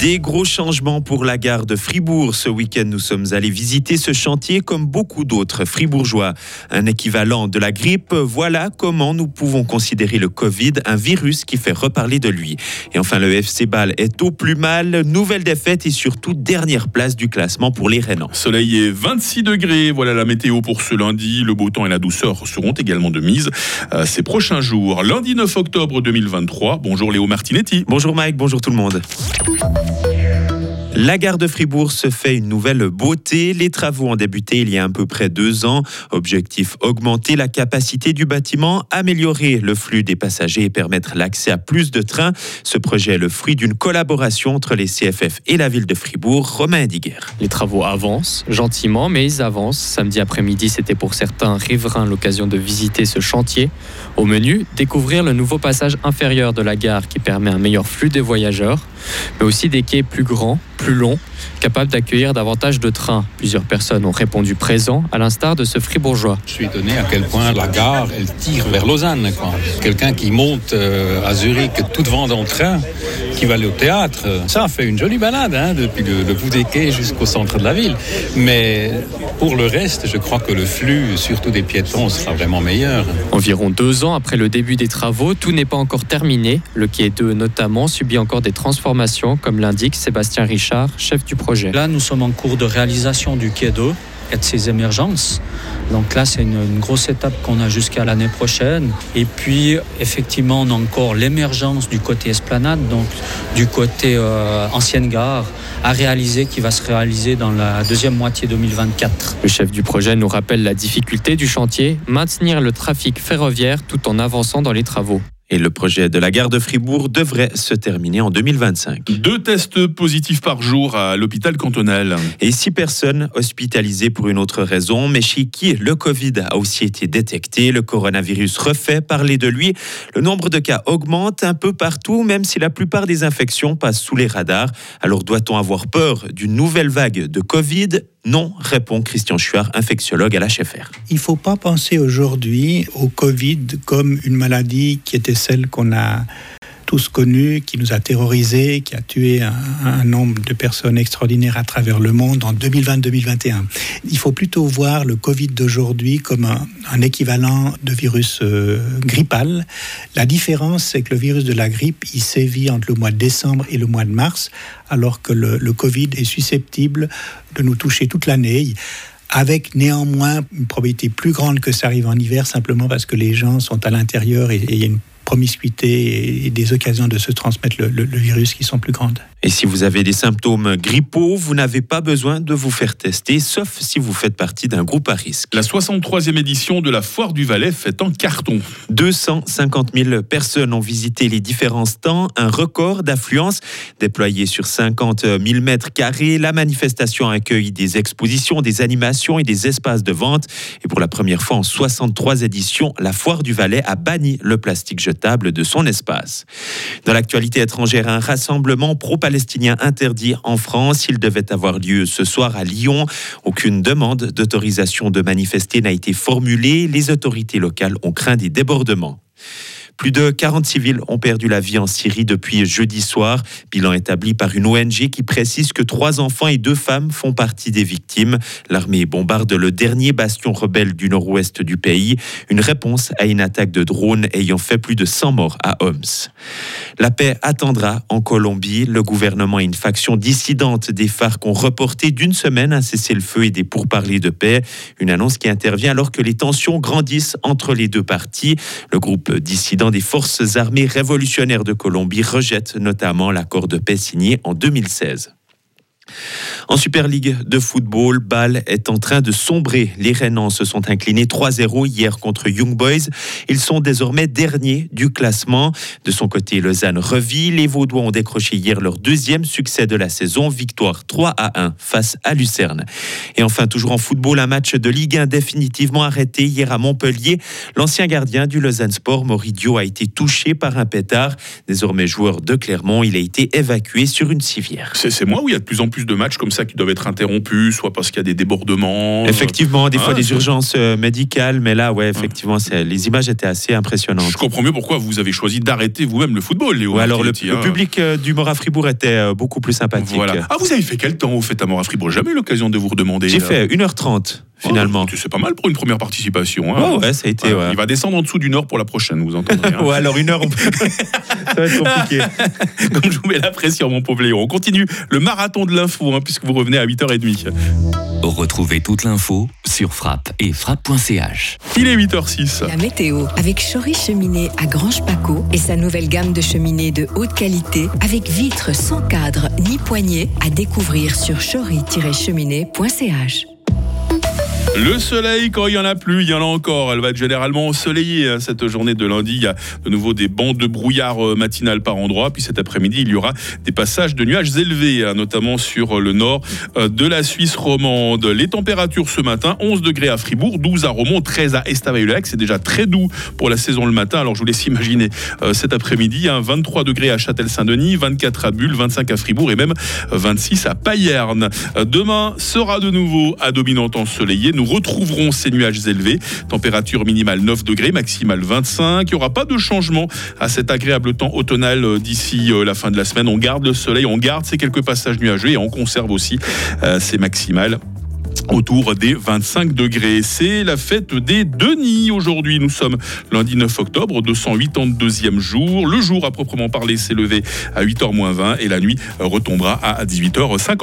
Des gros changements pour la gare de Fribourg. Ce week-end, nous sommes allés visiter ce chantier comme beaucoup d'autres fribourgeois. Un équivalent de la grippe, voilà comment nous pouvons considérer le Covid, un virus qui fait reparler de lui. Et enfin, le FC Bâle est au plus mal. Nouvelle défaite et surtout dernière place du classement pour les Rénans. Soleil est 26 degrés. Voilà la météo pour ce lundi. Le beau temps et la douceur seront également de mise ces prochains jours. Lundi 9 octobre 2023. Bonjour Léo Martinetti. Bonjour Mike, bonjour tout le monde. La gare de Fribourg se fait une nouvelle beauté. Les travaux ont débuté il y a à peu près deux ans. Objectif augmenter la capacité du bâtiment, améliorer le flux des passagers et permettre l'accès à plus de trains. Ce projet est le fruit d'une collaboration entre les CFF et la ville de Fribourg. Romain Diguer. Les travaux avancent gentiment, mais ils avancent. Samedi après-midi, c'était pour certains riverains l'occasion de visiter ce chantier. Au menu, découvrir le nouveau passage inférieur de la gare qui permet un meilleur flux des voyageurs, mais aussi des quais plus grands, plus long, capable d'accueillir davantage de trains. Plusieurs personnes ont répondu présent, à l'instar de ce fribourgeois. Je suis étonné à quel point la gare, elle tire vers Lausanne. Quelqu'un qui monte euh, à Zurich tout devant dans le train, qui va aller au théâtre, ça fait une jolie balade, hein, depuis le, le bout des quais jusqu'au centre de la ville. Mais pour le reste, je crois que le flux, surtout des piétons, sera vraiment meilleur. Environ deux ans après le début des travaux, tout n'est pas encore terminé. Le quai 2 notamment subit encore des transformations, comme l'indique Sébastien Richard, chef du projet. Là, nous sommes en cours de réalisation du quai 2 de ses émergences. Donc là, c'est une, une, grosse étape qu'on a jusqu'à l'année prochaine. Et puis, effectivement, on a encore l'émergence du côté esplanade, donc du côté euh, ancienne gare, à réaliser, qui va se réaliser dans la deuxième moitié 2024. Le chef du projet nous rappelle la difficulté du chantier, maintenir le trafic ferroviaire tout en avançant dans les travaux. Et le projet de la gare de Fribourg devrait se terminer en 2025. Deux tests positifs par jour à l'hôpital cantonal. Et six personnes hospitalisées pour une autre raison. Mais chez qui le Covid a aussi été détecté. Le coronavirus refait parler de lui. Le nombre de cas augmente un peu partout, même si la plupart des infections passent sous les radars. Alors doit-on avoir peur d'une nouvelle vague de Covid? Non, répond Christian Chuard, infectiologue à l'HFR. Il ne faut pas penser aujourd'hui au Covid comme une maladie qui était celle qu'on a tous connue, qui nous a terrorisés, qui a tué un, nombre de personnes extraordinaires à travers le monde en 2020-2021. Il faut plutôt voir le Covid d'aujourd'hui comme un, un, équivalent de virus euh, grippal. La différence, c'est que le virus de la grippe, il sévit entre le mois de décembre et le mois de mars, alors que le, le Covid est susceptible de nous toucher toute l'année avec néanmoins une probabilité plus grande que ça arrive en hiver, simplement parce que les gens sont à l'intérieur et il y a une promiscuité et des occasions de se transmettre le, virus qui sont plus grandes. Et si vous avez des symptômes grippaux, vous n'avez pas besoin de vous faire tester, sauf si vous faites partie d'un groupe à risque. La 63e édition de la Foire du Valais fait en carton. 250 000 personnes ont visité les différents stands, un record d'affluence déployé sur 50 000 mètres carrés. La manifestation accueille des expositions, des animations et des espaces de vente. Et pour la première fois en 63 éditions, la Foire du Valais a banni le plastique jetable de son espace. Dans l'actualité étrangère, un rassemblement pro-palestinien interdit en France. Il devait avoir lieu ce soir à Lyon. Aucune demande d'autorisation de manifester n'a été formulée. Les autorités locales ont craint des débordements. Plus de 40 civils ont perdu la vie en Syrie depuis jeudi soir. Bilan établi par une ONG qui précise que trois enfants et deux femmes font partie des victimes. L'armée bombarde le dernier bastion rebelle du nord-ouest du pays. Une réponse à une attaque de drone ayant fait plus de 100 morts à Homs. La paix attendra en Colombie. Le gouvernement et une faction dissidente des FARC ont reporté d'une semaine un cessez-le-feu et des pourparlers de paix. Une annonce qui intervient alors que les tensions grandissent entre les deux parties. Le groupe dissident des forces armées révolutionnaires de Colombie rejette notamment l'accord de paix signé en 2016. En Super League de football, Bâle est en train de sombrer. Les Rennans se sont inclinés 3-0 hier contre Young Boys. Ils sont désormais derniers du classement. De son côté, Lausanne revit. Les Vaudois ont décroché hier leur deuxième succès de la saison, victoire 3 à 1 face à Lucerne. Et enfin, toujours en football, un match de Ligue 1 définitivement arrêté hier à Montpellier. L'ancien gardien du Lausanne Sport, Moridio, a été touché par un pétard. Désormais joueur de Clermont, il a été évacué sur une civière. C'est moi où il y a de plus en plus de matchs comme ça qui doivent être interrompus, soit parce qu'il y a des débordements. Effectivement, des Ah, fois des c'est- urgences euh, médicales, mais là, ouais, effectivement, c'est- les images étaient assez impressionnantes. Je comprends mieux pourquoi vous avez choisi d'arrêter vous-même le football, Léo. Ou alors le, hein. public euh, du Mora Fribourg était euh, beaucoup plus sympathique. Voilà. Ah, vous avez fait quel temps au fait à Mora Fribourg? Jamais eu l'occasion de vous redemander. J'ai fait 1h30 finalement. Oh, c'est pas mal pour une première participation. hein. Ouais, ouais, ça a été. Ouais. Il va descendre en dessous du Nord pour la prochaine, vous entendrez. hein. Ouais, alors une heure, on peut- ça va être compliqué. Comme je vous mets la pression, mon pauvre Léo. On continue le marathon de l'info, hein, puisque vous revenez à 8h30. Retrouvez toute l'info sur frappe et frappe.ch. Il est 8h06. La météo avec Chory Cheminée à Grange Paco et sa nouvelle gamme de cheminées de haute qualité avec vitres sans cadre ni poignée à découvrir sur chory-cheminée.ch. Le soleil, quand il y en a plus, il y en a encore. Elle va être généralement ensoleillée hein, cette journée de lundi. Il y a de nouveau des bandes de brouillard euh, matinal par endroits. Puis cet après-midi, il y aura des passages de nuages élevés, hein, notamment sur le nord euh, de la Suisse romande. Les températures ce matin 11 degrés à Fribourg, 12 à Romont, 13 à Estavayer-le-Lac. C'est déjà très doux pour la saison le matin. Alors je vous laisse imaginer euh, cet après-midi, hein, 23 degrés à Châtel-Saint-Denis, 24 à Bulle, 25 à Fribourg et même euh, 26 à Payerne. Euh, Demain sera de nouveau à dominante ensoleillée. Nous retrouverons ces nuages élevés. Température minimale 9 degrés, maximale 25. Il n'y aura pas de changement à cet agréable temps automnal euh, d'ici euh, la fin de la semaine. On garde le soleil, on garde ces quelques passages nuageux et on conserve aussi euh, ces maximales autour des 25 degrés. C'est la fête des Denis aujourd'hui. Nous sommes lundi 9 octobre, 282e jour. Le jour à proprement parler s'est levé à 8h moins 20 et la nuit retombera à 18h50.